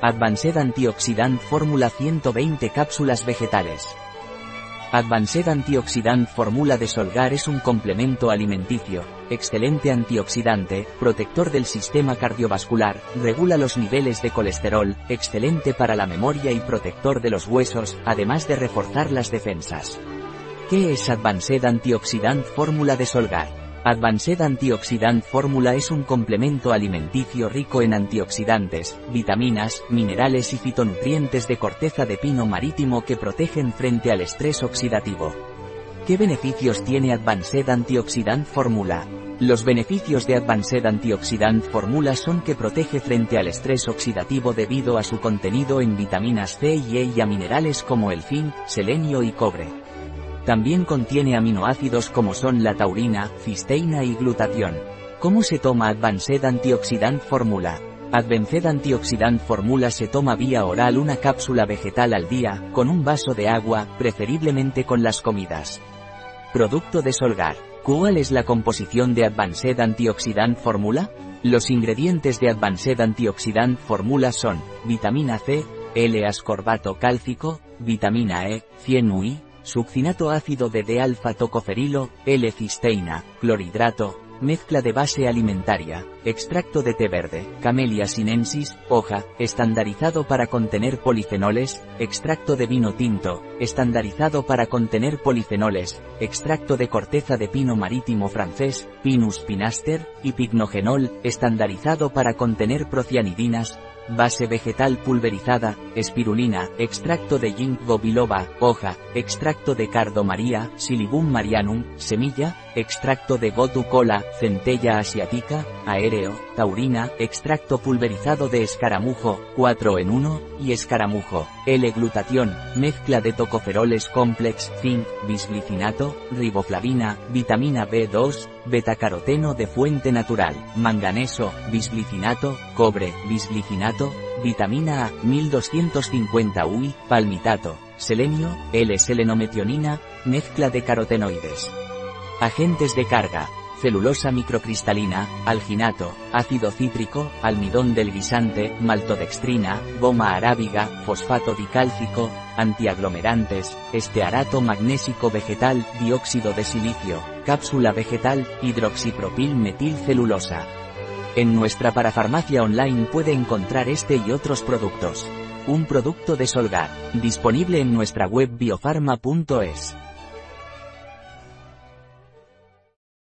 Advanced Antioxidant Fórmula 120 cápsulas vegetales. Advanced Antioxidant Fórmula de Solgar es un complemento alimenticio, excelente antioxidante, protector del sistema cardiovascular, regula los niveles de colesterol, excelente para la memoria y protector de los huesos, además de reforzar las defensas. ¿Qué es Advanced Antioxidant Fórmula de Solgar? Advanced Antioxidant Fórmula es un complemento alimenticio rico en antioxidantes, vitaminas, minerales y fitonutrientes de corteza de pino marítimo que protegen frente al estrés oxidativo. ¿Qué beneficios tiene Advanced Antioxidant Fórmula? Los beneficios de Advanced Antioxidant Fórmula son que protege frente al estrés oxidativo debido a su contenido en vitaminas C y E y a minerales como el zinc, selenio y cobre. También contiene aminoácidos como son la taurina, cisteína y glutatión. ¿Cómo se toma Advanced Antioxidant Fórmula? Advanced Antioxidant Fórmula se toma vía oral una cápsula vegetal al día, con un vaso de agua, preferiblemente con las comidas. Producto de Solgar. ¿Cuál es la composición de Advanced Antioxidant Fórmula? Los ingredientes de Advanced Antioxidant Fórmula son, vitamina C, L-ascorbato cálcico, vitamina E, 100 UI, succinato ácido de D-alfa tocoferilo, L-cisteína, clorhidrato, mezcla de base alimentaria, extracto de té verde, Camellia sinensis, hoja, estandarizado para contener polifenoles, extracto de vino tinto, estandarizado para contener polifenoles, extracto de corteza de pino marítimo francés, Pinus pinaster, y pignogenol, estandarizado para contener procianidinas, base vegetal pulverizada, espirulina, extracto de ginkgo biloba, hoja, extracto de cardo maría, silibum marianum, semilla, extracto de gotu cola, centella asiática, aéreo, taurina, extracto pulverizado de escaramujo, 4 en 1, y escaramujo, L-glutatión, mezcla de tocoferoles complex, zinc, bisglicinato, riboflavina, vitamina B2, betacaroteno de fuente natural, manganeso, bisglicinato, cobre, bisglicinato, vitamina A, 1250 UI, palmitato, selenio, L-selenometionina, mezcla de carotenoides. Agentes de carga, celulosa microcristalina, alginato, ácido cítrico, almidón del guisante, maltodextrina, goma arábiga, fosfato dicálcico, antiaglomerantes, estearato magnésico vegetal, dióxido de silicio, cápsula vegetal, hidroxipropil metilcelulosa. En nuestra parafarmacia online puede encontrar este y otros productos. Un producto de Solgar, disponible en nuestra web biofarma.es.